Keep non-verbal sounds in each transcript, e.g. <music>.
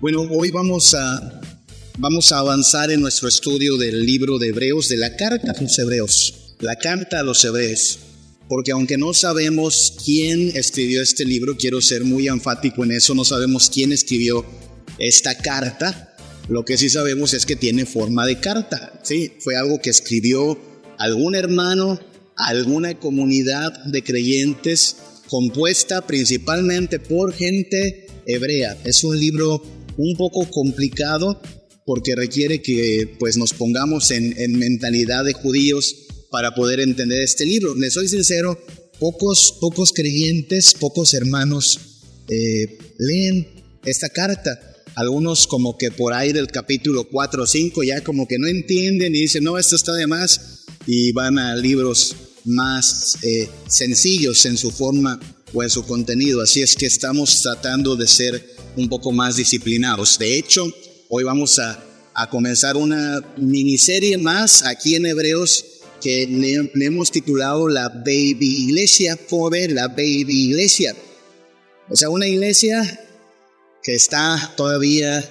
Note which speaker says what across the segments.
Speaker 1: Bueno, hoy vamos a, vamos a avanzar en nuestro estudio del libro de Hebreos, de la carta a los Hebreos, la carta a los Hebreos. Porque aunque no sabemos quién escribió este libro, quiero ser muy enfático en eso, no sabemos quién escribió esta carta, lo que sí sabemos es que tiene forma de carta, ¿sí? Fue algo que escribió algún hermano, alguna comunidad de creyentes compuesta principalmente por gente hebrea. Es un libro un poco complicado porque requiere que pues nos pongamos en, mentalidad de judíos para poder entender este libro. Les soy sincero, pocos, pocos creyentes, pocos hermanos eh, leen esta carta. Algunos como que por ahí del capítulo 4 o 5 ya como que no entienden y dicen, no, esto está de más y van a libros más eh, sencillos en su forma o en su contenido. Así es que estamos tratando de ser un poco más disciplinados. De hecho, hoy vamos a, comenzar una miniserie más aquí en Hebreos que le, hemos titulado la Baby Iglesia, pobre la Baby Iglesia. O sea, una iglesia que está todavía,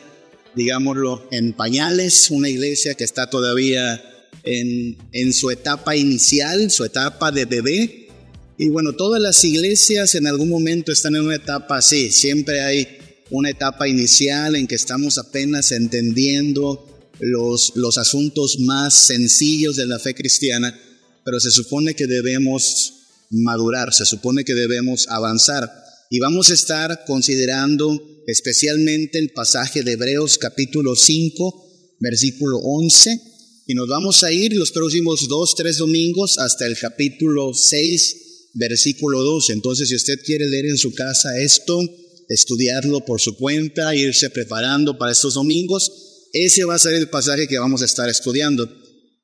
Speaker 1: digámoslo, en pañales, una iglesia que está todavía en, en su etapa inicial, su etapa de bebé. Y bueno, todas las iglesias en algún momento están en una etapa así, siempre hay una etapa inicial en que estamos apenas entendiendo los, los asuntos más sencillos de la fe cristiana, pero se supone que debemos madurar, se supone que debemos avanzar. Y vamos a estar considerando especialmente el pasaje de Hebreos capítulo 5, versículo 11, y nos vamos a ir los próximos dos, tres domingos hasta el capítulo 6, versículo 2. Entonces, si usted quiere leer en su casa esto, estudiarlo por su cuenta, irse preparando para estos domingos. Ese va a ser el pasaje que vamos a estar estudiando.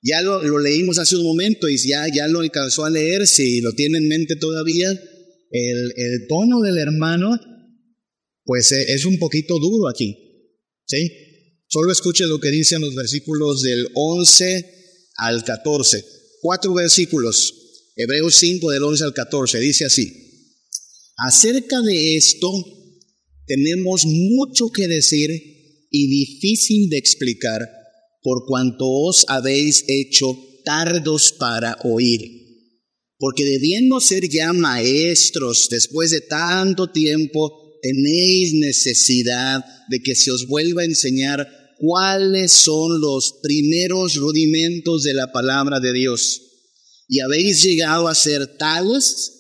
Speaker 1: Ya lo, leímos hace un momento y ya, ya lo alcanzó a leer, si lo tiene en mente todavía, el, el tono del hermano, pues eh, es un poquito duro aquí. ¿Sí? Solo escuche lo que dicen los versículos del 11 al 14. Cuatro versículos. Hebreos 5 del 11 al 14. Dice así. Acerca de esto, tenemos mucho que decir y difícil de explicar por cuanto os habéis hecho tardos para oír. Porque debiendo ser ya maestros después de tanto tiempo, tenéis necesidad de que se os vuelva a enseñar cuáles son los primeros rudimentos de la palabra de Dios. Y habéis llegado a ser tales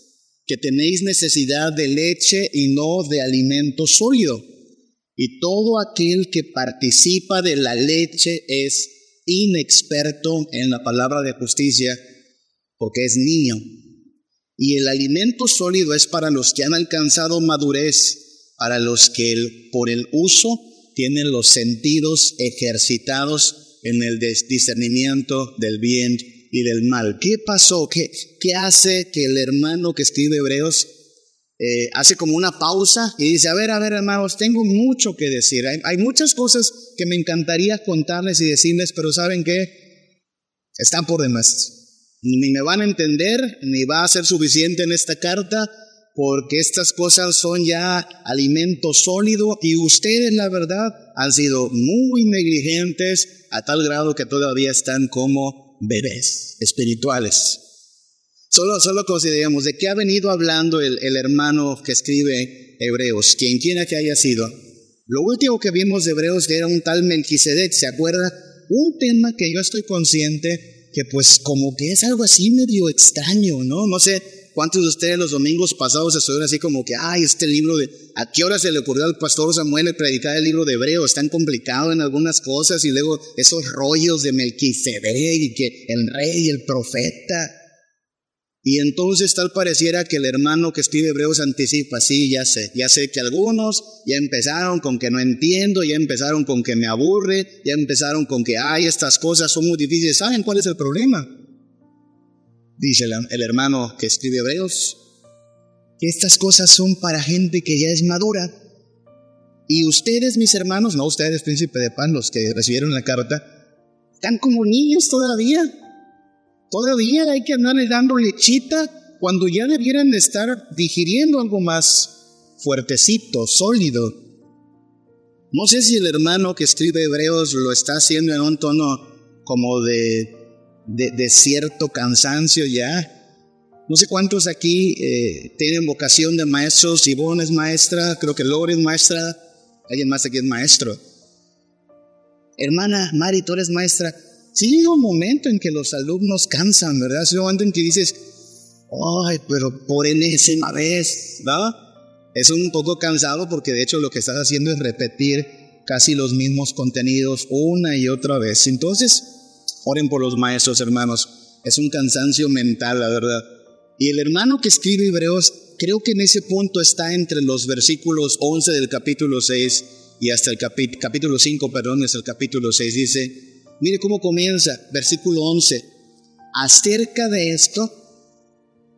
Speaker 1: que tenéis necesidad de leche y no de alimento sólido. Y todo aquel que participa de la leche es inexperto en la palabra de justicia porque es niño. Y el alimento sólido es para los que han alcanzado madurez, para los que por el uso tienen los sentidos ejercitados en el discernimiento del bien y del mal. ¿Qué pasó? ¿Qué, qué hace que el hermano que escribe Hebreos eh, hace como una pausa y dice, a ver, a ver hermanos, tengo mucho que decir. Hay, hay muchas cosas que me encantaría contarles y decirles, pero ¿saben qué? Están por demás. Ni me van a entender, ni va a ser suficiente en esta carta, porque estas cosas son ya alimento sólido y ustedes, la verdad, han sido muy negligentes a tal grado que todavía están como bebés espirituales. Solo, solo consideremos de qué ha venido hablando el, hermano que escribe Hebreos, quien quiera que haya sido. Lo último que vimos de Hebreos era un tal Melquisedec, ¿se acuerda? Un tema que yo estoy consciente que pues como que es algo así medio extraño, ¿no? No sé, ¿Cuántos de ustedes los domingos pasados estuvieron así como que, ay, este libro de, ¿a qué hora se le ocurrió al pastor Samuel predicar el libro de Hebreo? Es tan complicado en algunas cosas y luego esos rollos de Melquisedec y que el rey, el profeta. Y entonces tal pareciera que el hermano que escribe Hebreos anticipa, sí, ya sé, ya sé que algunos ya empezaron con que no entiendo, ya empezaron con que me aburre, ya empezaron con que, ay, estas cosas son muy difíciles. ¿Saben cuál es el problema? Dice el, hermano que escribe Hebreos, que estas cosas son para gente que ya es madura. Y ustedes, mis hermanos, no ustedes, príncipe de pan, los que recibieron la carta, están como niños todavía. Todavía hay que andarles dando lechita cuando ya debieran de estar digiriendo algo más fuertecito, sólido. No sé si el hermano que escribe Hebreos lo está haciendo en un tono como de, de, cierto cansancio ya. No sé cuántos aquí eh, tienen vocación de maestros. Ivonne es maestra, creo que Lore es maestra. Alguien más aquí es maestro. Hermana Mari, tú eres maestra. Sí llega un momento en que los alumnos cansan, ¿verdad? Es un momento en que dices, ay, pero por enésima vez, ¿no? Es un poco cansado porque de hecho lo que estás haciendo es repetir casi los mismos contenidos una y otra vez. Entonces, oren por los maestros, hermanos. Es un cansancio mental, la verdad. Y el hermano que escribe Hebreos, creo que en ese punto está entre los versículos 11 del capítulo 6 y hasta el capítulo 5, perdón, es el capítulo 6. Dice, mire cómo comienza, versículo 11. Acerca de esto,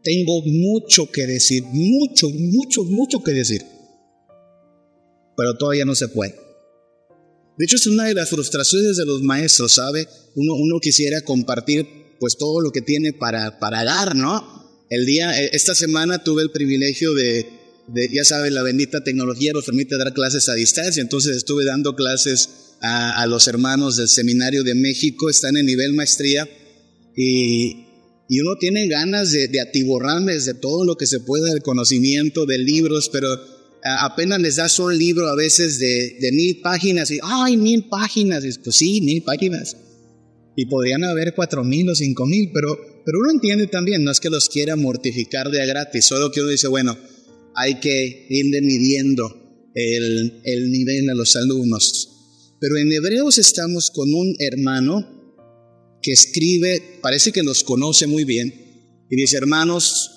Speaker 1: tengo mucho que decir, mucho, mucho, mucho que decir. Pero todavía no se puede. De hecho, es una de las frustraciones de los maestros, ¿sabe? Uno, uno quisiera compartir pues todo lo que tiene para, para dar, ¿no? El día, e, esta semana tuve el privilegio de, de, ya sabe, la bendita tecnología nos permite dar clases a distancia, entonces estuve dando clases a, a los hermanos del Seminario de México, están en nivel maestría, y, y uno tiene ganas de, de atiborrarles de todo lo que se pueda del conocimiento, de libros, pero apenas les das un libro a veces de, mil páginas y, ay, mil páginas. Y, pues sí, mil páginas. Y podrían haber cuatro mil o cinco mil, pero, pero uno entiende también, no es que los quiera mortificar de gratis, solo que uno dice, bueno, hay que irle midiendo el, el nivel a los alumnos. Pero en Hebreos estamos con un hermano que escribe, parece que los conoce muy bien, y dice, hermanos,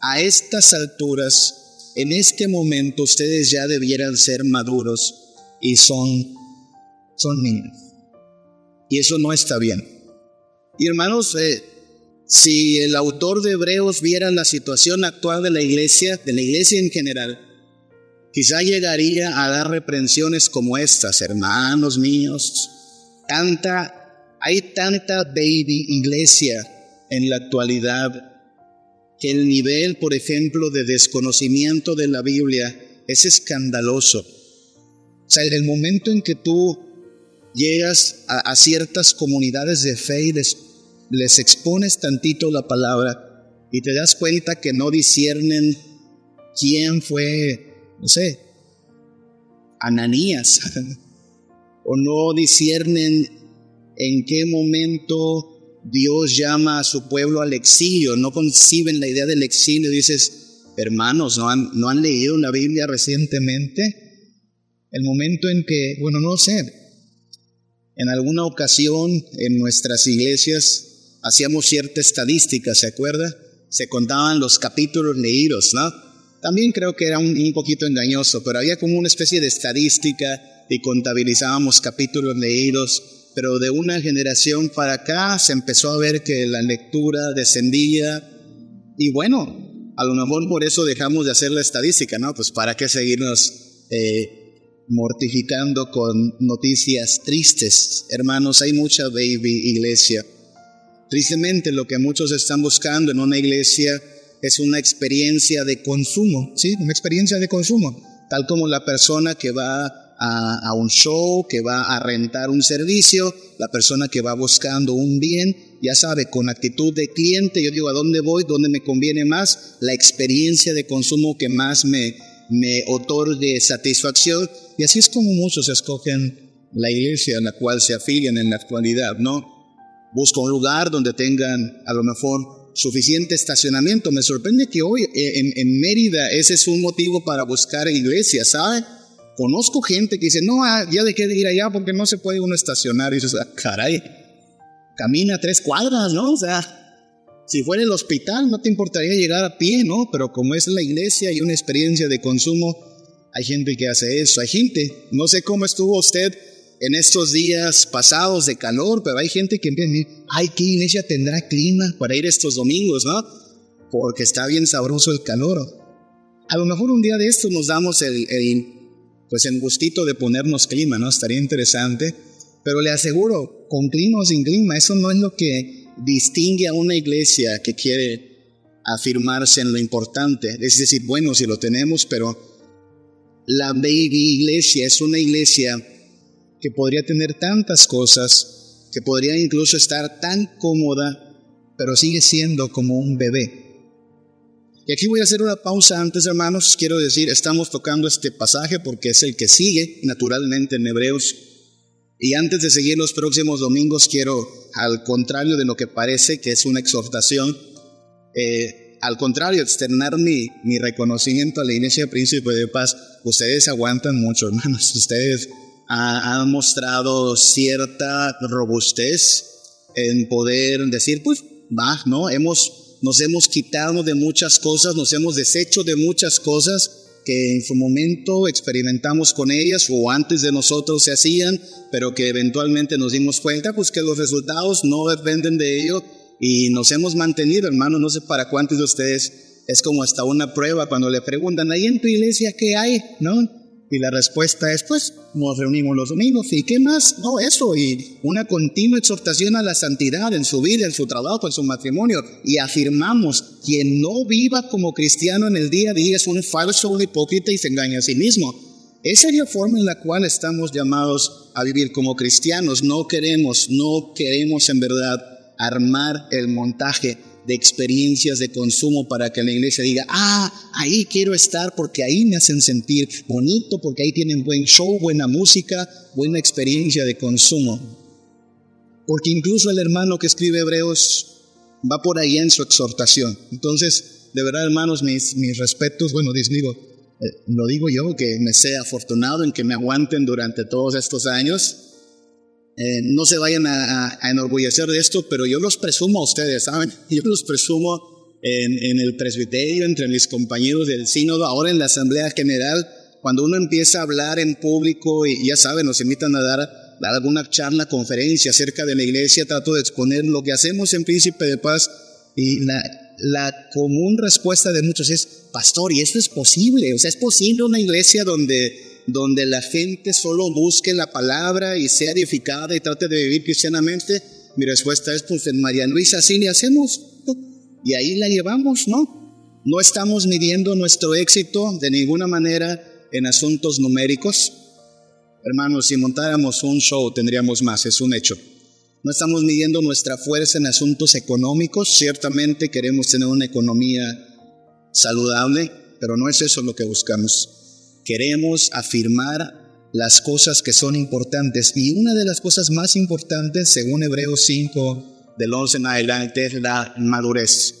Speaker 1: a estas alturas, en este momento ustedes ya debieran ser maduros y son, son niños. Y eso no está bien. Y hermanos, eh, si el autor de Hebreos viera la situación actual de la iglesia, de la iglesia en general, quizá llegaría a dar reprensiones como estas, hermanos míos, tanta hay tanta baby iglesia en la actualidad que el nivel, por ejemplo, de desconocimiento de la Biblia es escandaloso. O sea, en el momento en que tú llegas a, ciertas comunidades de fe y les, les expones tantito la palabra y te das cuenta que no disciernen quién fue, no sé, Ananías, <laughs> o no disciernen en qué momento Dios llama a su pueblo al exilio, no conciben la idea del exilio, dices, hermanos, ¿no han, ¿no han leído la Biblia recientemente? El momento en que, bueno, no sé, en alguna ocasión en nuestras iglesias hacíamos cierta estadística, ¿se acuerda? Se contaban los capítulos leídos, ¿no? También creo que era un, un poquito engañoso, pero había como una especie de estadística y contabilizábamos capítulos leídos pero de una generación para acá se empezó a ver que la lectura descendía y bueno, a lo mejor por eso dejamos de hacer la estadística, ¿no? Pues para qué seguirnos eh, mortificando con noticias tristes. Hermanos, hay mucha baby iglesia. Tristemente lo que muchos están buscando en una iglesia es una experiencia de consumo, ¿sí? Una experiencia de consumo, tal como la persona que va a, un show, que va a rentar un servicio, la persona que va buscando un bien, ya sabe, con actitud de cliente, yo digo, ¿a dónde voy? ¿Dónde me conviene más? La experiencia de consumo que más me, me otorgue satisfacción. Y así es como muchos escogen la iglesia en la cual se afilian en la actualidad, ¿no? Busca un lugar donde tengan a lo mejor suficiente estacionamiento. Me sorprende que hoy eh, en, en Mérida ese es un motivo para buscar iglesia, ¿sabe? Conozco gente que dice, no, ah, ya dejé de ir allá porque no se puede uno estacionar. Y dices, ah, caray, camina tres cuadras, ¿no? O sea, si fuera el hospital no te importaría llegar a pie, ¿no? Pero como es la iglesia y una experiencia de consumo, hay gente que hace eso. Hay gente, no sé cómo estuvo usted en estos días pasados de calor, pero hay gente que empieza a decir, ay, ¿qué iglesia tendrá clima para ir estos domingos, no? Porque está bien sabroso el calor. A lo mejor un día de estos nos damos el, el pues en gustito de ponernos clima, ¿no? Estaría interesante. Pero le aseguro, con clima o sin clima, eso no es lo que distingue a una iglesia que quiere afirmarse en lo importante. Es decir, bueno, si lo tenemos, pero la baby iglesia es una iglesia que podría tener tantas cosas, que podría incluso estar tan cómoda, pero sigue siendo como un bebé. Y aquí voy a hacer una pausa antes, hermanos. Quiero decir, estamos tocando este pasaje porque es el que sigue naturalmente en Hebreos. Y antes de seguir los próximos domingos, quiero, al contrario de lo que parece que es una exhortación, eh, al contrario, externar mi, mi reconocimiento a la Iglesia Príncipe de Paz. Ustedes aguantan mucho, <laughs> hermanos. Ustedes han mostrado cierta robustez en poder decir, pues, va, ¿no? Hemos nos hemos quitado de muchas cosas, nos hemos deshecho de muchas cosas que en su momento experimentamos con ellas o antes de nosotros se hacían, pero que eventualmente nos dimos cuenta pues que los resultados no dependen de ello y nos hemos mantenido, hermano, no sé para cuántos de ustedes es como hasta una prueba cuando le preguntan, ahí en tu iglesia qué hay, ¿no? Y la respuesta es, pues, nos reunimos los domingos. ¿Y qué más? No, eso. Y una continua exhortación a la santidad en su vida, en su trabajo, en su matrimonio. Y afirmamos, quien no viva como cristiano en el día a día es un falso, un hipócrita y se engaña a sí mismo. Esa es la forma en la cual estamos llamados a vivir como cristianos. No queremos, no queremos en verdad armar el montaje de experiencias de consumo para que la iglesia diga, ah, ahí quiero estar porque ahí me hacen sentir bonito, porque ahí tienen buen show, buena música, buena experiencia de consumo. Porque incluso el hermano que escribe Hebreos va por ahí en su exhortación. Entonces, de verdad, hermanos, mis, mis respetos, bueno, digo, eh, lo digo yo, que me sea afortunado en que me aguanten durante todos estos años eh, no se vayan a, enorgullecer de esto, pero yo los presumo a ustedes, ¿saben? <laughs> Yo los presumo en, el presbiterio, entre mis compañeros del sínodo, ahora en la Asamblea General, cuando uno empieza a hablar en público y ya saben, nos invitan a dar, dar alguna charla, conferencia acerca de la iglesia, trato de exponer lo que hacemos en Príncipe de Paz y la, la común respuesta de muchos es, pastor, ¿y esto es posible? O sea, ¿es posible una iglesia donde donde la gente solo busque la palabra y sea edificada y trate de vivir cristianamente? Mi respuesta es, pues en María Luisa así le hacemos. Y ahí la llevamos, ¿no? No estamos midiendo nuestro éxito de ninguna manera en asuntos numéricos. Hermanos, si montáramos un show tendríamos más, es un hecho. No estamos midiendo nuestra fuerza en asuntos económicos. Ciertamente queremos tener una economía saludable, pero no es eso lo que buscamos queremos afirmar las cosas que son importantes. Y una de las cosas más importantes, según Hebreos 5, del 11 en adelante, es la madurez.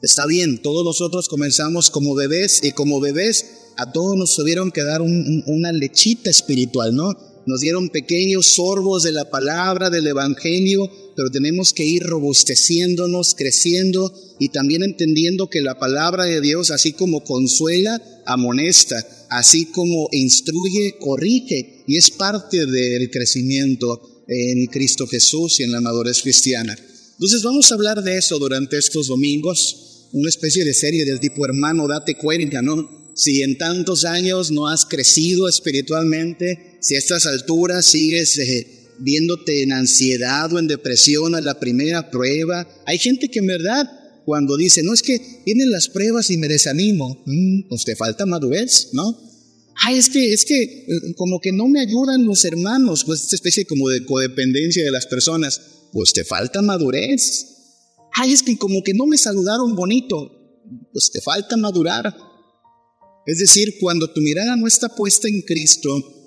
Speaker 1: Está bien, todos nosotros comenzamos como bebés y como bebés a todos nos tuvieron que dar una lechita espiritual, ¿no? Nos dieron pequeños sorbos de la palabra, del Evangelio, pero tenemos que ir robusteciéndonos, creciendo y también entendiendo que la palabra de Dios, así como consuela, amonesta, así como instruye, corrige y es parte del crecimiento en Cristo Jesús y en la madurez cristiana. Entonces vamos a hablar de eso durante estos domingos, una especie de serie del tipo hermano, date cuenta, ¿no? Si en tantos años no has crecido espiritualmente, si a estas alturas sigues eh, viéndote en ansiedad o en depresión a la primera prueba, hay gente que en verdad cuando dice, no es que vienen las pruebas y me desanimo, mm, pues te falta madurez, ¿no? Ay, es que, es que eh, como que no me ayudan los hermanos, pues esta especie como de codependencia de las personas, pues te falta madurez. Ay, es que como que no me saludaron bonito, pues te falta madurar. Es decir, cuando tu mirada no está puesta en Cristo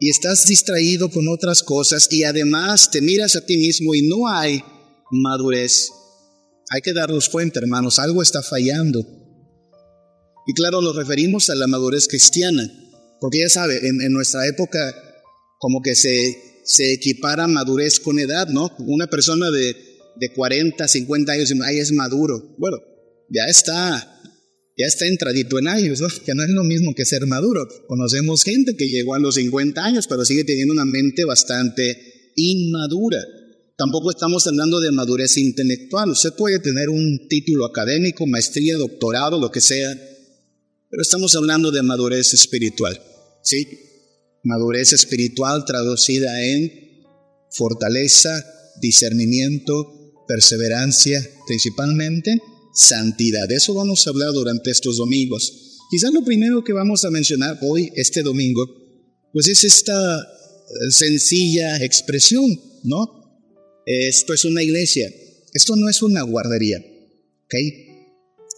Speaker 1: y estás distraído con otras cosas y además te miras a ti mismo y no hay madurez, hay que darnos cuenta, hermanos, algo está fallando. Y claro, nos referimos a la madurez cristiana, porque ya sabe, en, nuestra época como que se, se equipara madurez con edad, ¿no? Una persona de, de 40, 50 años, ahí es maduro. Bueno, ya está, ya está entradito en años, ¿no? Que no es lo mismo que ser maduro. Conocemos gente que llegó a los 50 años, pero sigue teniendo una mente bastante inmadura. Tampoco estamos hablando de madurez intelectual. Usted puede tener un título académico, maestría, doctorado, lo que sea, pero estamos hablando de madurez espiritual. ¿Sí? Madurez espiritual traducida en fortaleza, discernimiento, perseverancia, principalmente santidad. De eso vamos a hablar durante estos domingos. Quizás lo primero que vamos a mencionar hoy, este domingo, pues es esta eh, sencilla expresión, ¿no? Esto es una iglesia, esto no es una guardería, ¿ok?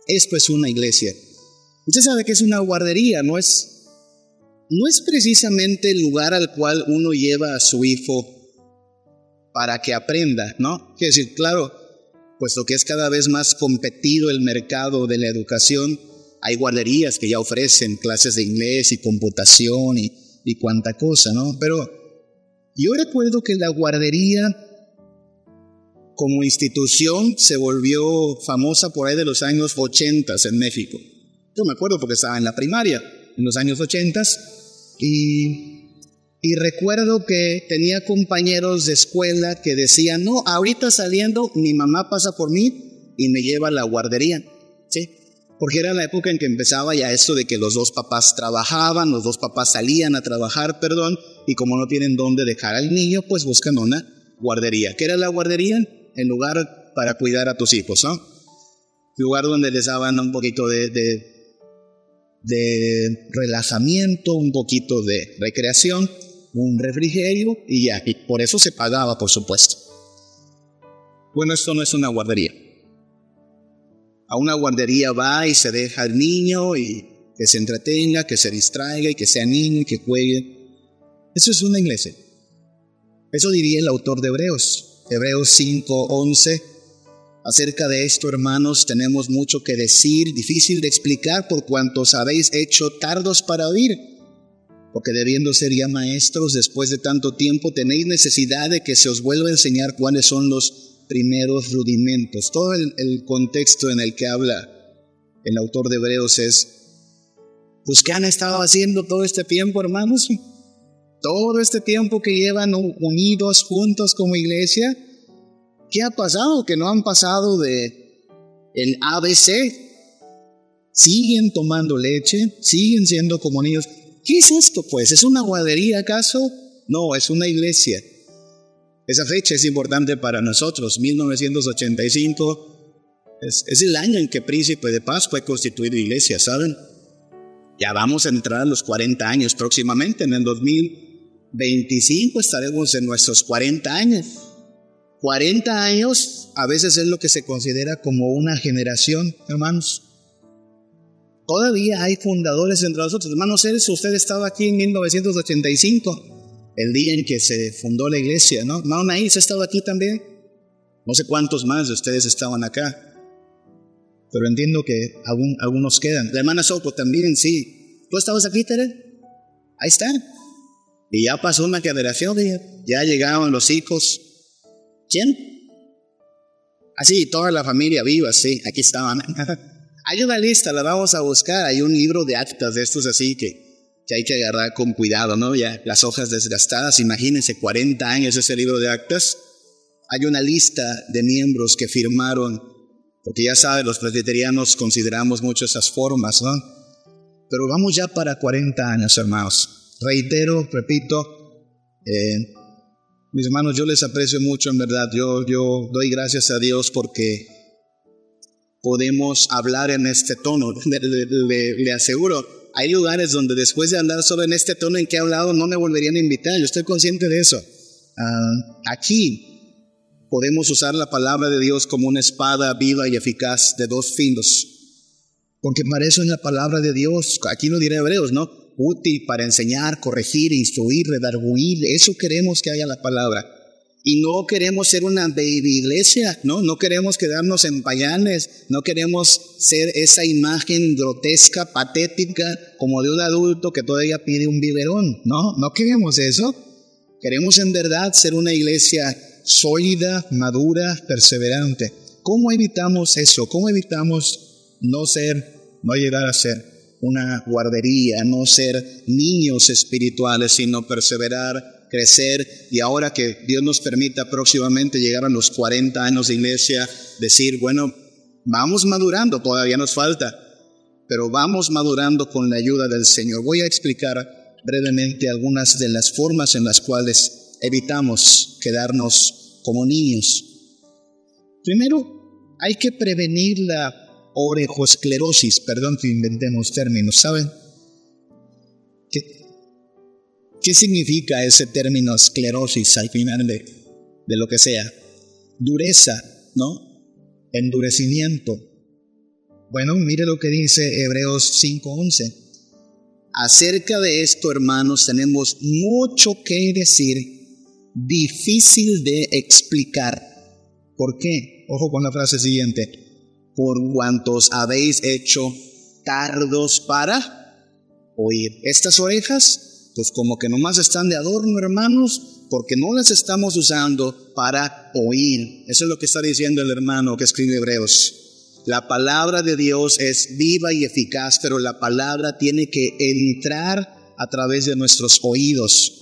Speaker 1: Esto es una iglesia. Usted sabe que es una guardería, no es, no es precisamente el lugar al cual uno lleva a su hijo para que aprenda, ¿no? Quiero decir, claro, puesto que es cada vez más competido el mercado de la educación, hay guarderías que ya ofrecen clases de inglés y computación y, y cuanta cosa, ¿no? Pero yo recuerdo que la guardería como institución se volvió famosa por ahí de los años 80 en México. Yo me acuerdo porque estaba en la primaria en los años 80 y, y recuerdo que tenía compañeros de escuela que decían, no, ahorita saliendo mi mamá pasa por mí y me lleva a la guardería. ¿Sí? porque era la época en que empezaba ya esto de que los dos papás trabajaban, los dos papás salían a trabajar, perdón, y como no tienen dónde dejar al niño, pues buscan una guardería. ¿Qué era la guardería? El lugar para cuidar a tus hijos, ¿no? Lugar donde les daban un poquito de, de, relajamiento, un poquito de recreación, un refrigerio y ya, y por eso se pagaba, por supuesto. Bueno, esto no es una guardería a una guardería va y se deja al niño y que se entretenga, que se distraiga y que sea niño y que juegue. Eso es una iglesia. Eso diría el autor de Hebreos, Hebreos 5:11. Acerca de esto, hermanos, tenemos mucho que decir, difícil de explicar por cuantos habéis hecho tardos para oír. Porque debiendo ser ya maestros después de tanto tiempo, tenéis necesidad de que se os vuelva a enseñar cuáles son los primeros rudimentos. Todo el, contexto en el que habla el autor de Hebreos es, pues ¿qué han estado haciendo todo este tiempo, hermanos? Todo este tiempo que llevan unidos juntos como iglesia, ¿qué ha pasado? Que no han pasado de el ABC. Siguen tomando leche, siguen siendo como niños. ¿Qué es esto pues? ¿Es una guardería acaso? No, es una iglesia. Esa fecha es importante para nosotros, 1985. Es, es el año en que Príncipe de Paz fue constituido iglesia, ¿saben? Ya vamos a entrar a los 40 años próximamente, en el 2025 estaremos en nuestros 40 años. 40 años a veces es lo que se considera como una generación, hermanos. Todavía hay fundadores entre nosotros. Hermanos, usted estaba aquí en 1985 el día en que se fundó la iglesia, ¿no? Maonaís ha estado aquí también. No sé cuántos más de ustedes estaban acá. Pero entiendo que algunos quedan. La hermana Sopo también, sí. ¿Tú estabas aquí, Tere? Ahí está. Y ya pasó una generación, ya llegaron los hijos. ¿Quién? Así, ah, toda la familia viva, sí, aquí estaban. <laughs> Hay una lista, la vamos a buscar. Hay un libro de actas de estos así que que hay que agarrar con cuidado, ¿no? Ya las hojas desgastadas, imagínense 40 años ese libro de actas. Hay una lista de miembros que firmaron, porque ya saben, los presbiterianos consideramos mucho esas formas, ¿no? Pero vamos ya para 40 años, hermanos. Reitero, repito, eh, mis hermanos, yo les aprecio mucho, en verdad. Yo, yo doy gracias a Dios porque podemos hablar en este tono. <laughs> le aseguro, hay lugares donde después de andar solo en este tono en que he hablado no me volverían a invitar, yo estoy consciente de eso. Ah, aquí podemos usar la palabra de Dios como una espada viva y eficaz de dos filos, porque para eso es la palabra de Dios, aquí lo diré Hebreos, ¿no? Útil para enseñar, corregir, instruir, redarguir, eso queremos que haya la palabra. Y no queremos ser una baby iglesia, ¿no? No queremos quedarnos en payanes, no queremos ser esa imagen grotesca, patética, como de un adulto que todavía pide un biberón, ¿no? No queremos eso. Queremos en verdad ser una iglesia sólida, madura, perseverante. ¿Cómo evitamos eso? ¿Cómo evitamos no ser, no llegar a ser una guardería, no ser niños espirituales, sino perseverar crecer y ahora que Dios nos permita próximamente llegar a los 40 años de iglesia, decir, bueno, vamos madurando, todavía nos falta, pero vamos madurando con la ayuda del Señor. Voy a explicar brevemente algunas de las formas en las cuales evitamos quedarnos como niños. Primero, hay que prevenir la orejosclerosis. Perdón que inventemos términos, ¿saben? ¿Qué, qué significa ese término esclerosis al final de, de lo que sea? Dureza, ¿no? Endurecimiento. Bueno, mire lo que dice Hebreos 5:11. Acerca de esto, hermanos, tenemos mucho que decir, difícil de explicar. ¿Por qué? Ojo con la frase siguiente. Por cuantos habéis hecho tardos para oír. Estas orejas, pues como que nomás están de adorno, hermanos, porque no las estamos usando para oír. Eso es lo que está diciendo el hermano que escribe Hebreos. La palabra de Dios es viva y eficaz, pero la palabra tiene que entrar a través de nuestros oídos.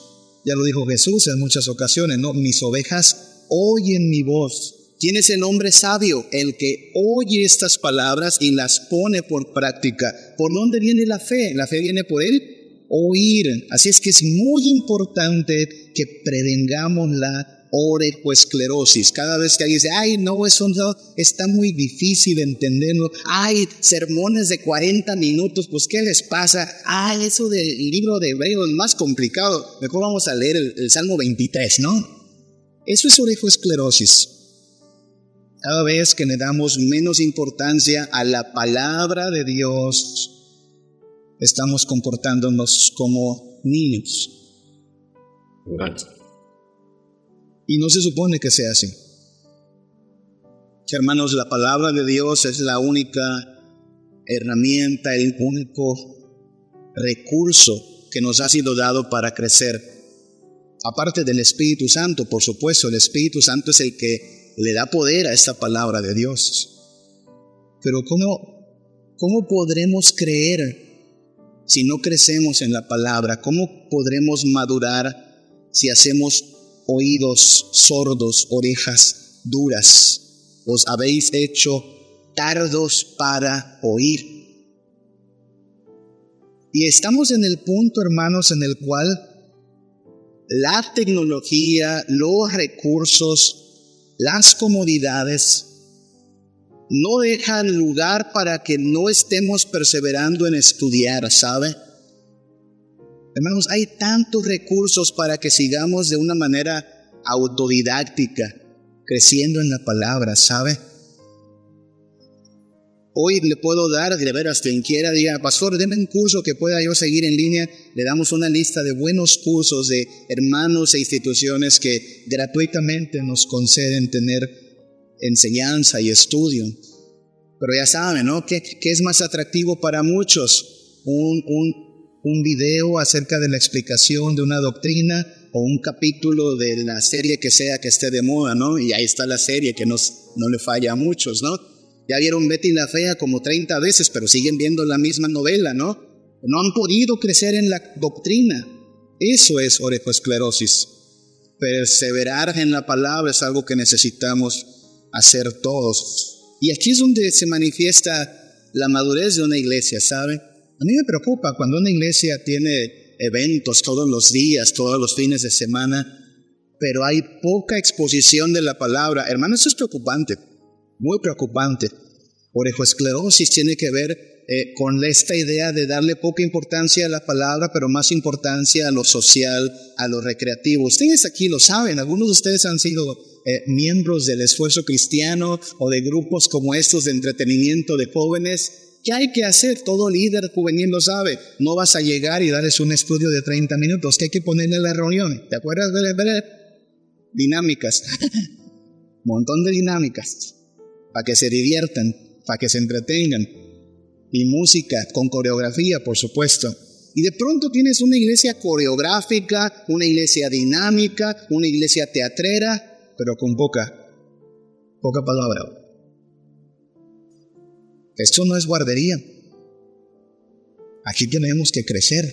Speaker 1: Ya lo dijo Jesús en muchas ocasiones, ¿no? Mis ovejas oyen mi voz. ¿Quién es el hombre sabio? El que oye estas palabras y las pone por práctica. ¿Por dónde viene la fe? La fe viene por él oír. Así es que es muy importante que prevengamos la orejoesclerosis. Cada vez que alguien dice, ay, no, eso no, está muy difícil entenderlo. Ay, sermones de 40 minutos, pues ¿qué les pasa? Ay, eso del libro de Hebreos es más complicado. Mejor vamos a leer el, Salmo 23, ¿no? Eso es orejoesclerosis. Cada vez que le damos menos importancia a la palabra de Dios, estamos comportándonos como niños. Y no se supone que sea así. Hermanos, la palabra de Dios es la única herramienta, el único recurso que nos ha sido dado para crecer. Aparte del Espíritu Santo, por supuesto, el Espíritu Santo es el que le da poder a esta palabra de Dios. Pero ¿cómo, cómo podremos creer si no crecemos en la palabra? ¿Cómo podremos madurar si hacemos oídos sordos, orejas duras, os habéis hecho tardos para oír. Y estamos en el punto, hermanos, en el cual la tecnología, los recursos, las comodidades no dejan lugar para que no estemos perseverando en estudiar, ¿sabe? Hermanos, hay tantos recursos para que sigamos de una manera autodidáctica, creciendo en la palabra, ¿sabe? Hoy le puedo dar, de veras, quien quiera, diga, pastor, denme un curso que pueda yo seguir en línea. Le damos una lista de buenos cursos de hermanos e instituciones que gratuitamente nos conceden tener enseñanza y estudio. Pero ya saben, ¿no? ¿Qué, qué es más atractivo para muchos? Un, un, un video acerca de la explicación de una doctrina o un capítulo de la serie que sea que esté de moda, ¿no? Y ahí está la serie que nos, no le falla a muchos, ¿no? Ya vieron Betty la Fea como 30 veces, pero siguen viendo la misma novela, ¿no? No han podido crecer en la doctrina. Eso es orejoesclerosis. Perseverar en la palabra es algo que necesitamos hacer todos. Y aquí es donde se manifiesta la madurez de una iglesia, ¿sabe? A mí me preocupa cuando una iglesia tiene eventos todos los días, todos los fines de semana, pero hay poca exposición de la palabra. Hermano, eso es preocupante, muy preocupante. Orejoesclerosis tiene que ver eh, con esta idea de darle poca importancia a la palabra, pero más importancia a lo social, a lo recreativo. Ustedes aquí lo saben, algunos de ustedes han sido eh, miembros del esfuerzo cristiano o de grupos como estos de entretenimiento de jóvenes ¿Qué hay que hacer? Todo líder juvenil lo sabe. No vas a llegar y darles un estudio de 30 minutos. ¿Qué hay que ponerle en la reunión? ¿Te acuerdas de dinámicas? <laughs> Montón de dinámicas. Para que se diviertan, para que se entretengan. Y música con coreografía, por supuesto. Y de pronto tienes una iglesia coreográfica, una iglesia dinámica, una iglesia teatrera, pero con poca, poca palabra. Esto no es guardería. Aquí tenemos que crecer.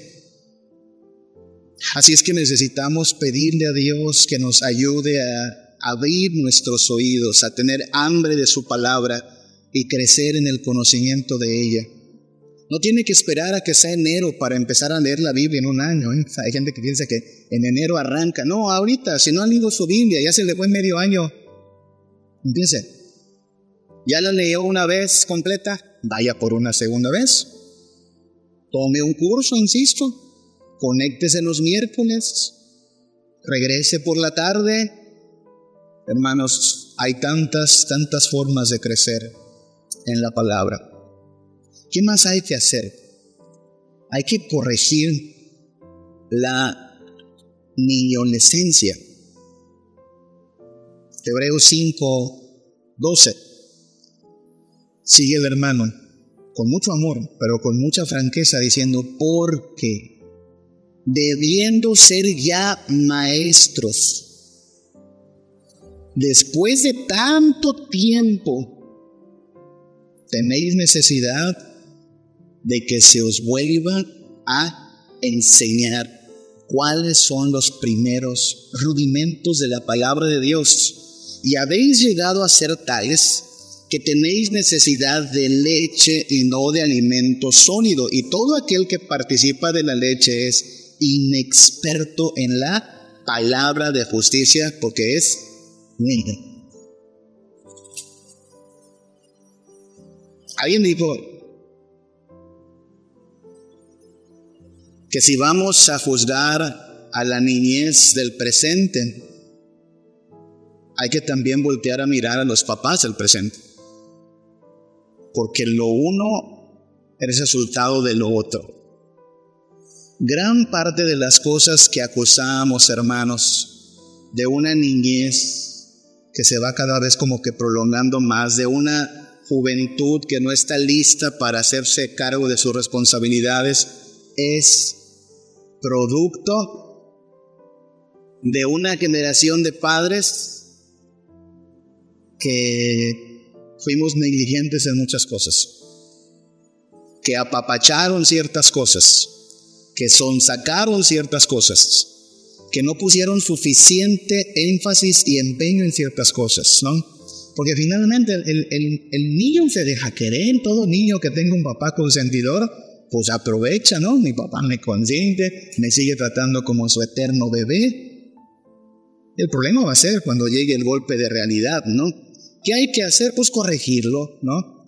Speaker 1: Así es que necesitamos pedirle a Dios que nos ayude a abrir nuestros oídos, a tener hambre de su palabra y crecer en el conocimiento de ella. No tiene que esperar a que sea enero para empezar a leer la Biblia en un año. ¿eh? Hay gente que piensa que en enero arranca. No, ahorita, si no han leído su Biblia, ya se le fue medio año. Empiece. ¿Ya la leyó una vez completa? Vaya por una segunda vez. Tome un curso, insisto. Conéctese los miércoles. Regrese por la tarde. Hermanos, hay tantas, tantas formas de crecer en la palabra. ¿Qué más hay que hacer? Hay que corregir la niñolescencia. Hebreos 5, 12. Sigue el hermano con mucho amor, pero con mucha franqueza, diciendo, porque debiendo ser ya maestros, después de tanto tiempo, tenéis necesidad de que se os vuelva a enseñar cuáles son los primeros rudimentos de la palabra de Dios y habéis llegado a ser tales que tenéis necesidad de leche y no de alimento sólido. Y todo aquel que participa de la leche es inexperto en la palabra de justicia porque es niño. Alguien dijo que si vamos a juzgar a la niñez del presente, hay que también voltear a mirar a los papás del presente. Porque lo uno es resultado de lo otro. Gran parte de las cosas que acusamos, hermanos, de una niñez que se va cada vez como que prolongando más, de una juventud que no está lista para hacerse cargo de sus responsabilidades, es producto de una generación de padres que fuimos negligentes en muchas cosas, que apapacharon ciertas cosas, que sonsacaron ciertas cosas, que no pusieron suficiente énfasis y empeño en ciertas cosas, ¿no? Porque finalmente el, niño se deja querer, todo niño que tenga un papá consentidor, pues aprovecha, ¿no? Mi papá me consiente, me sigue tratando como su eterno bebé. El problema va a ser cuando llegue el golpe de realidad, ¿no? ¿Qué hay que hacer? Pues corregirlo, ¿no?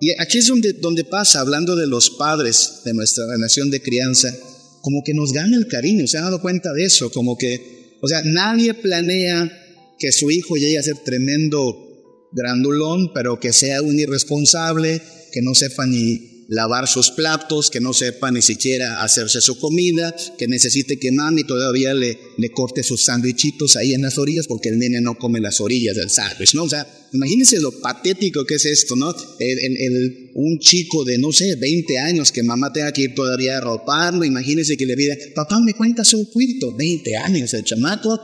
Speaker 1: Y aquí es donde, donde pasa, hablando de los padres de nuestra nación de crianza, como que nos gana el cariño, ¿se han dado cuenta de eso? Como que, o sea, nadie planea que su hijo llegue a ser tremendo grandulón, pero que sea un irresponsable, que no sepa ni lavar sus platos, que no sepa ni siquiera hacerse su comida, que necesite que mami todavía le, le corte sus sándwichitos ahí en las orillas porque el nene no come las orillas del sándwich, ¿no? O sea, imagínense lo patético que es esto, ¿no? El, un chico de, no sé, 20 años que mamá tenga que ir todavía a roparlo, imagínense que le pida, papá me cuenta su cuento, 20 años el chamaco,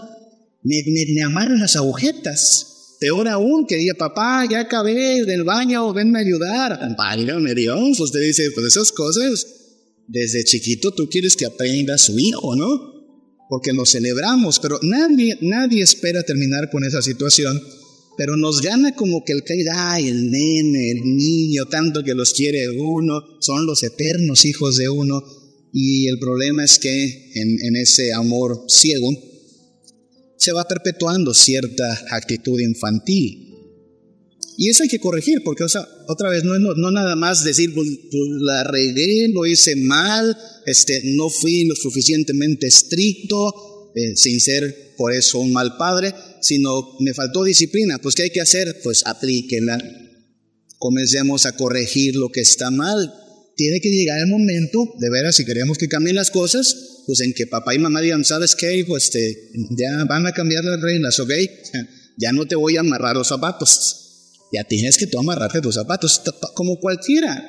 Speaker 1: me, me, me amaron las agujetas. Peor aún, que diga, papá, ya acabé del baño, venme a ayudar. Válgame Dios, usted dice, pues esas cosas, desde chiquito tú quieres que aprenda su hijo, ¿no? Porque nos celebramos, pero nadie, nadie espera terminar con esa situación. Pero nos gana como que el que, el nene, el niño, tanto que los quiere uno, son los eternos hijos de uno. Y el problema es que en ese amor ciego, se va perpetuando cierta actitud infantil. Y eso hay que corregir, porque otra vez no, no, nada más decir, pues, pues, la regué, lo hice mal, este, no fui lo suficientemente estricto, eh, sin ser por eso un mal padre, sino me faltó disciplina. Pues ¿qué hay que hacer? Pues aplíquela. Comencemos a corregir lo que está mal. Tiene que llegar el momento, de veras, si queremos que cambien las cosas, pues en que papá y mamá digan, ¿sabes qué? Pues te, ya van a cambiar las reinas, ¿ok? <laughs> Ya no te voy a amarrar los zapatos. Ya tienes que tú amarrarte tus zapatos, como cualquiera.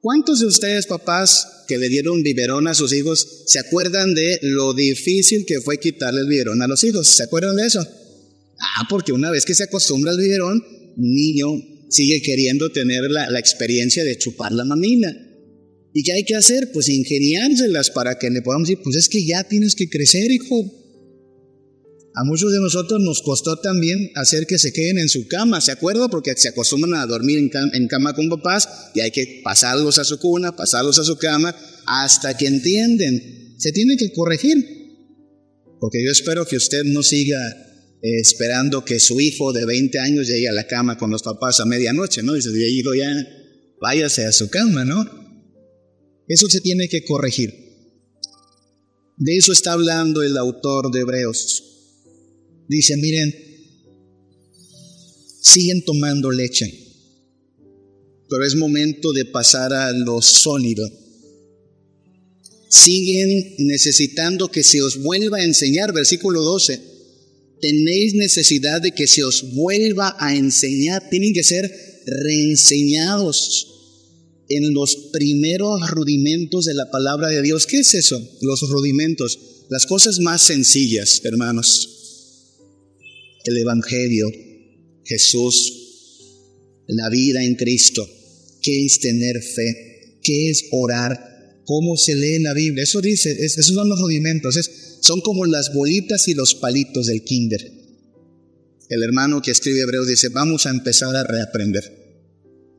Speaker 1: ¿Cuántos de ustedes, papás, que le dieron biberón a sus hijos, se acuerdan de lo difícil que fue quitarle el biberón a los hijos? ¿Se acuerdan de eso? Ah, porque una vez que se acostumbra al biberón, niño sigue queriendo tener la, la experiencia de chupar la mamina. ¿Y qué hay que hacer? Pues ingeniárselas para que le podamos decir, pues es que ya tienes que crecer, hijo. A muchos de nosotros nos costó también hacer que se queden en su cama, ¿se acuerdan? Porque se acostumbran a dormir en cama, en cama con papás y hay que pasarlos a su cuna, pasarlos a su cama, hasta que entienden. Se tiene que corregir. Porque yo espero que usted no siga eh, esperando que su hijo de 20 años llegue a la cama con los papás a medianoche, ¿no? Dice, hijo ya, váyase a su cama, ¿no? Eso se tiene que corregir. De eso está hablando el autor de Hebreos. Dice, miren, siguen tomando leche, pero es momento de pasar a lo sólido. Siguen necesitando que se os vuelva a enseñar, versículo 12. Tenéis necesidad de que se os vuelva a enseñar, tienen que ser reenseñados en los primeros rudimentos de la palabra de Dios. ¿Qué es eso? Los rudimentos, las cosas más sencillas, hermanos. El Evangelio, Jesús, la vida en Cristo, qué es tener fe, qué es orar, cómo se lee la Biblia. Eso dice, esos son los rudimentos, son como las bolitas y los palitos del kinder. El hermano que escribe Hebreos dice, vamos a empezar a reaprender,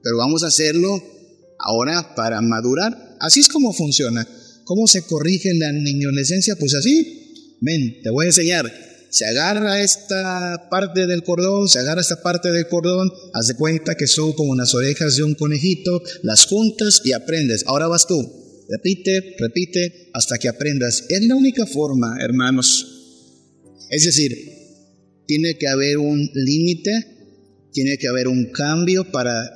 Speaker 1: pero vamos a hacerlo ahora para madurar. Así es como funciona. ¿Cómo se corrige la niñolescencia? Pues así. Ven, te voy a enseñar se agarra esta parte del cordón, se agarra esta parte del cordón, haz de cuenta que son como las orejas de un conejito, las juntas y aprendes. Ahora vas tú, repite, repite, hasta que aprendas. Es la única forma, hermanos. Es decir, tiene que haber un límite, tiene que haber un cambio para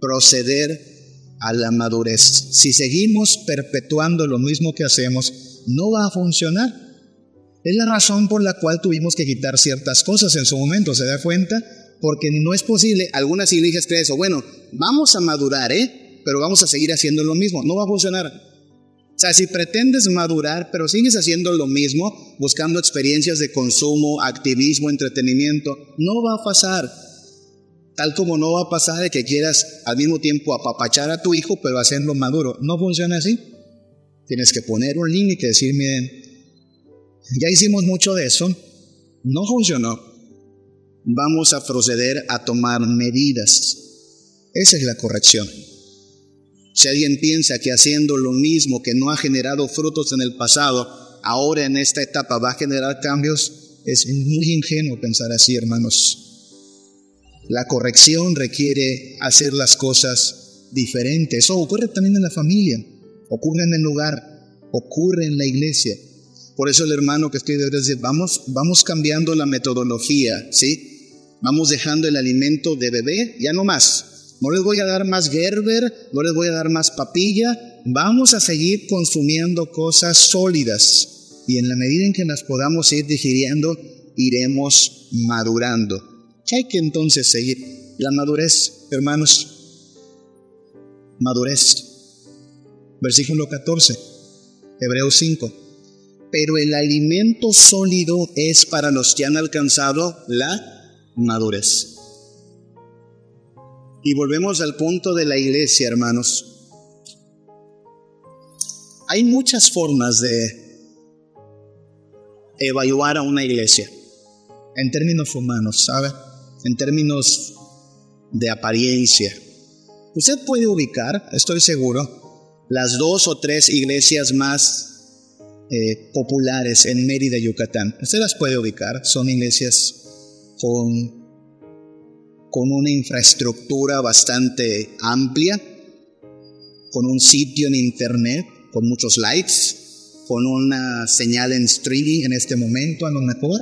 Speaker 1: proceder a la madurez. Si seguimos perpetuando lo mismo que hacemos, no va a funcionar. Es la razón por la cual tuvimos que quitar ciertas cosas en su momento, ¿se da cuenta? Porque no es posible, algunas iglesias creen eso, bueno, vamos a madurar, ¿eh? Pero vamos a seguir haciendo lo mismo, no va a funcionar. O sea, si pretendes madurar, pero sigues haciendo lo mismo, buscando experiencias de consumo, activismo, entretenimiento, no va a pasar. Tal como no va a pasar de que quieras al mismo tiempo apapachar a tu hijo, pero hacerlo maduro. No funciona así. Tienes que poner un límite, decir, miren, ya hicimos mucho de eso, no funcionó. Vamos a proceder a tomar medidas. Esa es la corrección. Si alguien piensa que haciendo lo mismo que no ha generado frutos en el pasado, ahora en esta etapa va a generar cambios, es muy ingenuo pensar así, hermanos. La corrección requiere hacer las cosas diferentes. Eso ocurre también en la familia, ocurre en el lugar, ocurre en la iglesia. Por eso el hermano que estoy de dice, vamos, vamos cambiando la metodología, ¿sí? Vamos dejando el alimento de bebé, ya no más. No les voy a dar más Gerber, no les voy a dar más papilla, vamos a seguir consumiendo cosas sólidas. Y en la medida en que las podamos ir digiriendo, iremos madurando. ¿Qué hay que entonces seguir? La madurez, hermanos. Madurez. Versículo 14, Hebreos 5 pero el alimento sólido es para los que han alcanzado la madurez. Y volvemos al punto de la iglesia, hermanos. Hay muchas formas de evaluar a una iglesia, en términos humanos, ¿sabe? En términos de apariencia. Usted puede ubicar, estoy seguro, las dos o tres iglesias más eh, populares en Mérida, Yucatán. Usted las puede ubicar, son iglesias con, con una infraestructura bastante amplia, con un sitio en internet, con muchos likes, con una señal en streaming en este momento a lo mejor.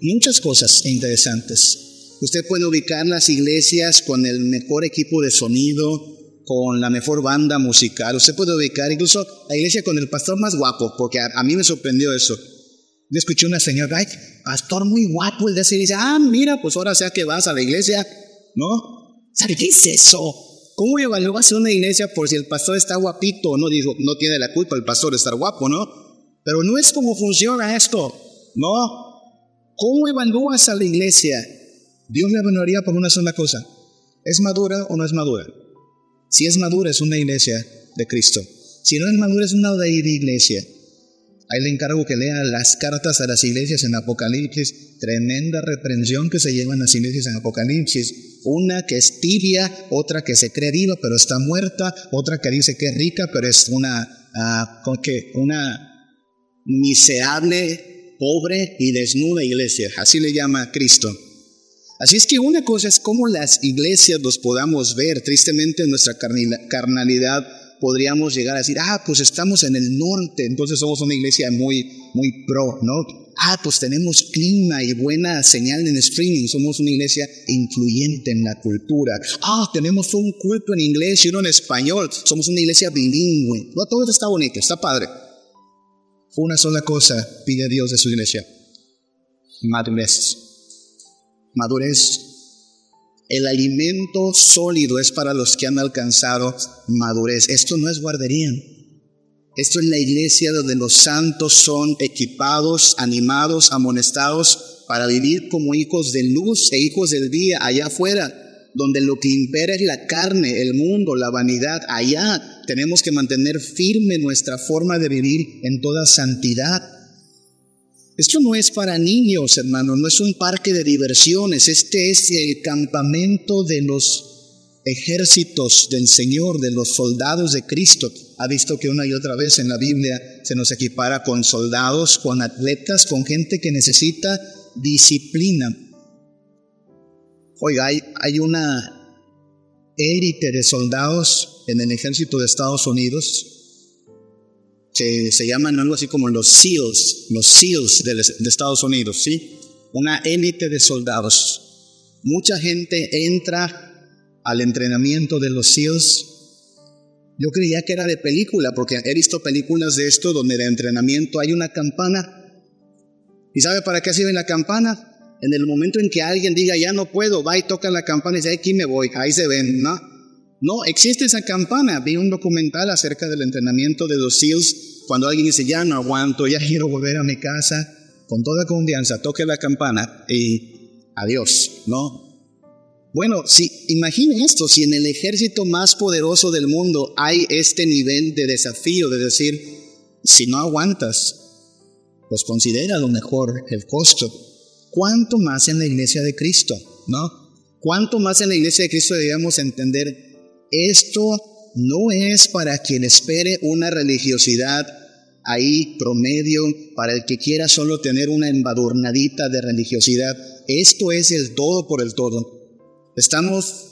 Speaker 1: Muchas cosas interesantes. Usted puede ubicar las iglesias con el mejor equipo de sonido, con la mejor banda musical. Usted puede ubicar incluso la iglesia con el pastor más guapo, porque a, mí me sorprendió eso. Yo escuché una señora, ay, pastor muy guapo, el de ese ah, mira, pues ahora sea que vas a la iglesia, ¿no? ¿Sabe qué es eso? ¿Cómo evalúas una iglesia por si el pastor está guapito no? No tiene la culpa el pastor de estar guapo, ¿no? Pero no es como funciona esto, ¿no? ¿Cómo evalúas a la iglesia? Dios le evaluaría por una sola cosa. ¿Es madura o no es madura? Si es madura, es una iglesia de Cristo. Si no es madura, es una de iglesia. Ahí le encargo que lea las cartas a las iglesias en Apocalipsis. Tremenda reprensión que se llevan las iglesias en Apocalipsis. Una que es tibia, otra que se cree viva pero está muerta, otra que dice que es rica pero es una, uh, una miserable pobre y desnuda iglesia. Así le llama Cristo. Así es que una cosa es cómo las iglesias los podamos ver. Tristemente en nuestra carnalidad podríamos llegar a decir, ah, pues estamos en el norte, entonces somos una iglesia muy, muy pro, ¿no? Ah, pues tenemos clima y buena señal en streaming, somos una iglesia influyente en la cultura. Ah, tenemos un culto en inglés y uno en español, somos una iglesia bilingüe. Todo está bonito, está padre. Una sola cosa pide Dios de su iglesia, madurez. Madurez el alimento sólido es para los que han alcanzado madurez. Esto no es guardería. Esto es la iglesia donde los santos son equipados, animados, amonestados para vivir como hijos de luz e hijos del día allá afuera, donde lo que impera es la carne, el mundo, la vanidad. Allá tenemos que mantener firme nuestra forma de vivir en toda santidad. Esto no es para niños, hermanos, no es un parque de diversiones, este es el campamento de los ejércitos del Señor, de los soldados de Cristo. Ha visto que una y otra vez en la Biblia se nos equipara con soldados, con atletas, con gente que necesita disciplina. Oiga, hay, hay una élite de soldados en el ejército de Estados Unidos que se llaman algo así como los SEALs, los SEALs de, de Estados Unidos, ¿sí? Una élite de soldados. Mucha gente entra al entrenamiento de los SEALs. Yo creía que era de película, porque he visto películas de esto donde de entrenamiento hay una campana. ¿Y sabe para qué sirve la campana? En el momento en que alguien diga, ya no puedo, va y toca la campana y dice, aquí me voy, ahí se ven, ¿no? No, existe esa campana. Vi un documental acerca del entrenamiento de los SEALs. Cuando alguien dice, ya no aguanto, ya quiero volver a mi casa, con toda confianza, toque la campana y adiós, ¿no? Bueno, si imagine esto, si en el ejército más poderoso del mundo hay este nivel de desafío de decir, si no aguantas, pues considera lo mejor el costo. ¿Cuánto más en la iglesia de Cristo, no? ¿Cuánto más en la iglesia de Cristo debemos entender esto no es para quien espere una religiosidad ahí promedio, para el que quiera solo tener una embadurnadita de religiosidad. Esto es el todo por el todo. Estamos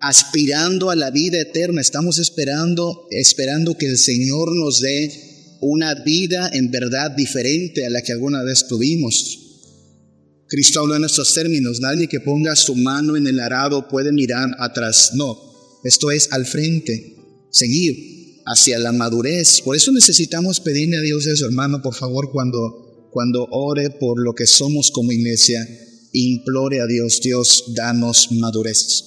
Speaker 1: aspirando a la vida eterna, estamos esperando, esperando que el Señor nos dé una vida en verdad diferente a la que alguna vez tuvimos. Cristo habló en estos términos, nadie que ponga su mano en el arado puede mirar atrás. No, esto es al frente, seguir hacia la madurez. Por eso necesitamos pedirle a Dios de su hermano, por favor, cuando, cuando ore por lo que somos como iglesia, implore a Dios, Dios, danos madurez.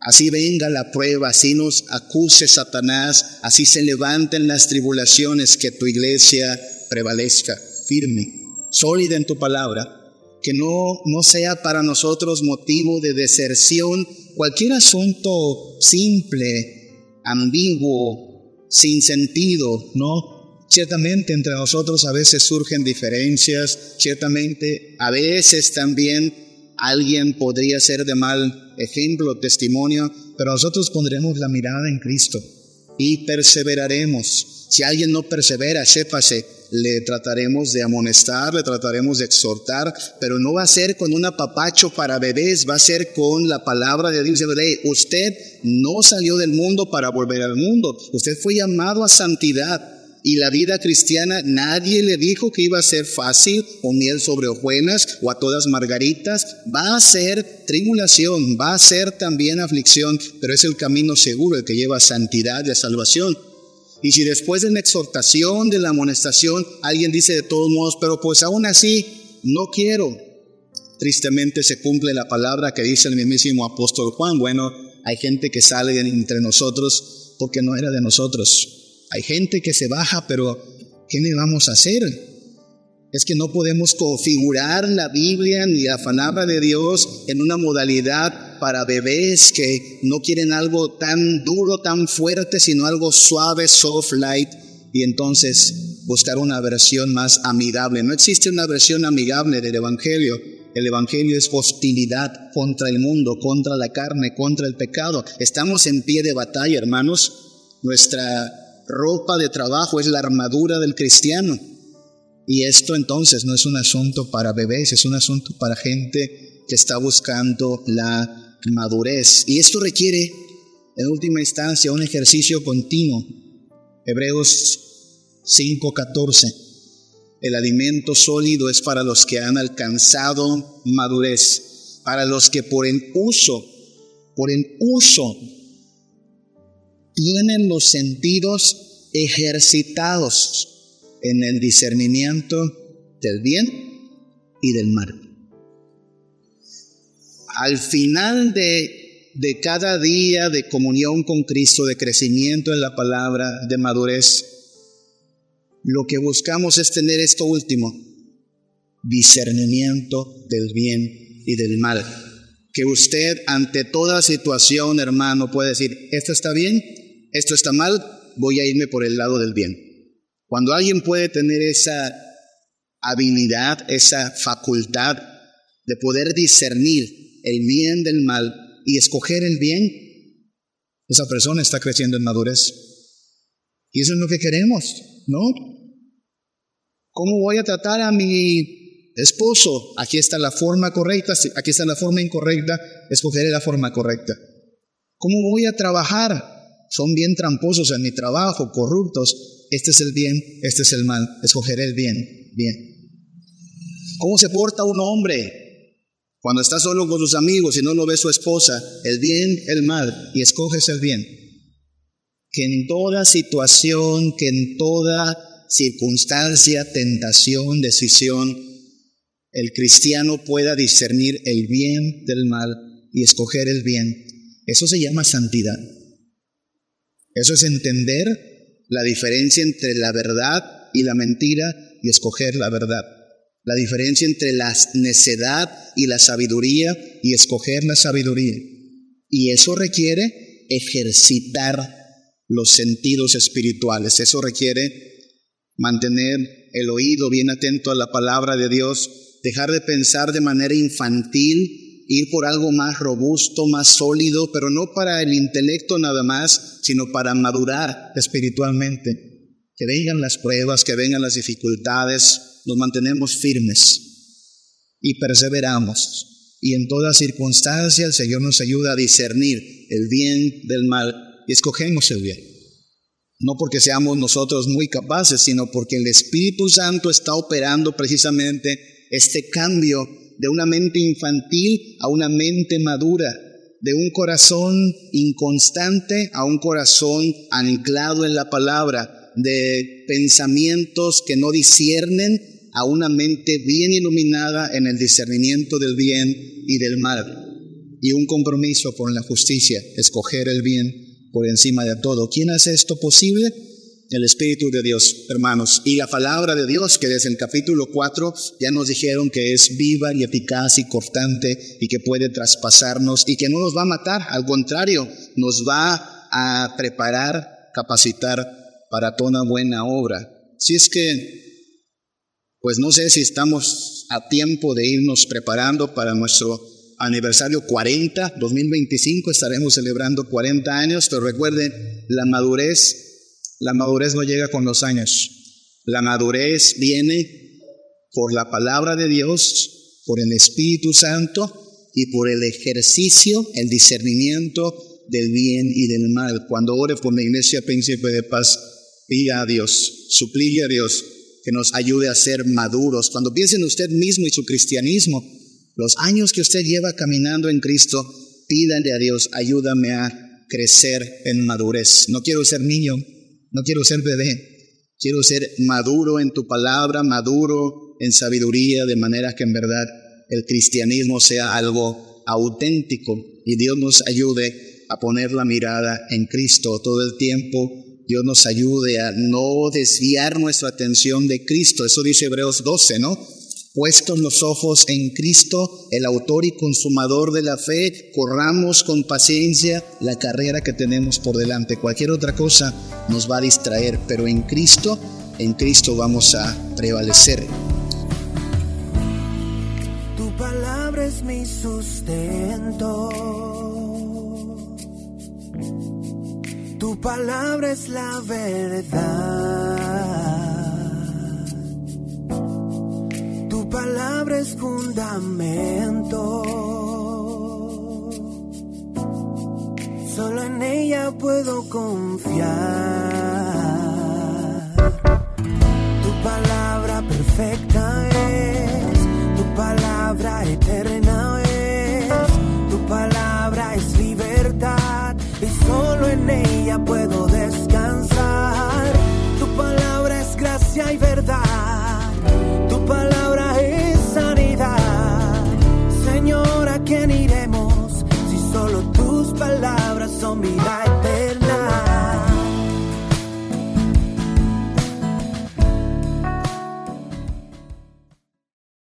Speaker 1: Así venga la prueba, así nos acuse Satanás, así se levanten las tribulaciones, que tu iglesia prevalezca firme, sólida en tu palabra, que no, no sea para nosotros motivo de deserción cualquier asunto simple, ambiguo, sin sentido, ¿no? Ciertamente entre nosotros a veces surgen diferencias, ciertamente a veces también alguien podría ser de mal ejemplo, testimonio, pero nosotros pondremos la mirada en Cristo y perseveraremos. Si alguien no persevera, sépase, le trataremos de amonestar, le trataremos de exhortar, pero no va a ser con un apapacho para bebés, va a ser con la palabra de Dios. Usted no salió del mundo para volver al mundo, usted fue llamado a santidad. Y la vida cristiana nadie le dijo que iba a ser fácil o miel sobre hojuelas o a todas margaritas. Va a ser tribulación, va a ser también aflicción, pero es el camino seguro el que lleva a santidad y a salvación. Y si después de la exhortación, de la amonestación, alguien dice de todos modos, pero pues aún así, no quiero. Tristemente se cumple la palabra que dice el mismísimo apóstol Juan. Bueno, hay gente que sale entre nosotros porque no era de nosotros. Hay gente que se baja, pero ¿qué le vamos a hacer? Es que no podemos configurar la Biblia ni la palabra de Dios en una modalidad para bebés que no quieren algo tan duro, tan fuerte, sino algo suave, soft, light, y entonces buscar una versión más amigable. No existe una versión amigable del Evangelio. El Evangelio es hostilidad contra el mundo, contra la carne, contra el pecado. Estamos en pie de batalla, hermanos. Nuestra ropa de trabajo es la armadura del cristiano. Y esto entonces no es un asunto para bebés, es un asunto para gente que está buscando la madurez. Y esto requiere, en última instancia, un ejercicio continuo. Hebreos 5:14. El alimento sólido es para los que han alcanzado madurez, para los que por el uso, por el uso, tienen los sentidos ejercitados en el discernimiento del bien y del mal. Al final de, de cada día de comunión con Cristo, de crecimiento en la palabra, de madurez, lo que buscamos es tener esto último, discernimiento del bien y del mal. Que usted ante toda situación, hermano, puede decir, esto está bien, esto está mal, voy a irme por el lado del bien. Cuando alguien puede tener esa habilidad, esa facultad de poder discernir el bien del mal y escoger el bien, esa persona está creciendo en madurez. Y eso es lo que queremos, ¿no? ¿Cómo voy a tratar a mi esposo? Aquí está la forma correcta, aquí está la forma incorrecta, escogeré la forma correcta. ¿Cómo voy a trabajar? Son bien tramposos en mi trabajo, corruptos este es el bien, este es el mal, escogeré el bien, bien. ¿Cómo se porta un hombre cuando está solo con sus amigos y no lo ve su esposa? El bien, el mal, y escoges el bien. Que en toda situación, que en toda circunstancia, tentación, decisión, el cristiano pueda discernir el bien del mal y escoger el bien. Eso se llama santidad. Eso es entender la diferencia entre la verdad y la mentira y escoger la verdad. La diferencia entre la necedad y la sabiduría y escoger la sabiduría. Y eso requiere ejercitar los sentidos espirituales. Eso requiere mantener el oído bien atento a la palabra de Dios, dejar de pensar de manera infantil ir por algo más robusto, más sólido, pero no para el intelecto nada más, sino para madurar espiritualmente. Que vengan las pruebas, que vengan las dificultades, nos mantenemos firmes y perseveramos. Y en toda circunstancia el Señor nos ayuda a discernir el bien del mal y escogemos el bien. No porque seamos nosotros muy capaces, sino porque el Espíritu Santo está operando precisamente este cambio de una mente infantil a una mente madura, de un corazón inconstante a un corazón anclado en la palabra, de pensamientos que no disciernen a una mente bien iluminada en el discernimiento del bien y del mal, y un compromiso con la justicia, escoger el bien por encima de todo. ¿Quién hace esto posible? el Espíritu de Dios, hermanos. Y la palabra de Dios, que desde el capítulo 4 ya nos dijeron que es viva y eficaz y cortante y que puede traspasarnos y que no nos va a matar, al contrario, nos va a preparar, capacitar para toda buena obra. Si es que, pues no sé si estamos a tiempo de irnos preparando para nuestro aniversario 40, 2025, estaremos celebrando 40 años, pero recuerden, la madurez la madurez no llega con los años. La madurez viene por la palabra de Dios, por el Espíritu Santo y por el ejercicio, el discernimiento del bien y del mal. Cuando ore por la iglesia Príncipe de Paz, pida a Dios, suplique a Dios que nos ayude a ser maduros. Cuando piense en usted mismo y su cristianismo, los años que usted lleva caminando en Cristo, pídale a Dios, ayúdame a crecer en madurez. No quiero ser niño, no quiero ser bebé, quiero ser maduro en tu palabra, maduro en sabiduría, de manera que en verdad el cristianismo sea algo auténtico y Dios nos ayude a poner la mirada en Cristo todo el tiempo. Dios nos ayude a no desviar nuestra atención de Cristo. Eso dice Hebreos 12, ¿no? Puestos los ojos en Cristo, el autor y consumador de la fe, corramos con paciencia la carrera que tenemos por delante. Cualquier otra cosa nos va a distraer, pero en Cristo, en Cristo vamos a prevalecer.
Speaker 2: Tu palabra es mi sustento. Palabra es la verdad. palabra es fundamento. Solo en ella puedo confiar. Tu palabra perfecta es, tu palabra eterna ella puedo descansar. Tu palabra es gracia y verdad, tu palabra es sanidad. Señor, ¿a quién iremos si solo tus palabras son vida?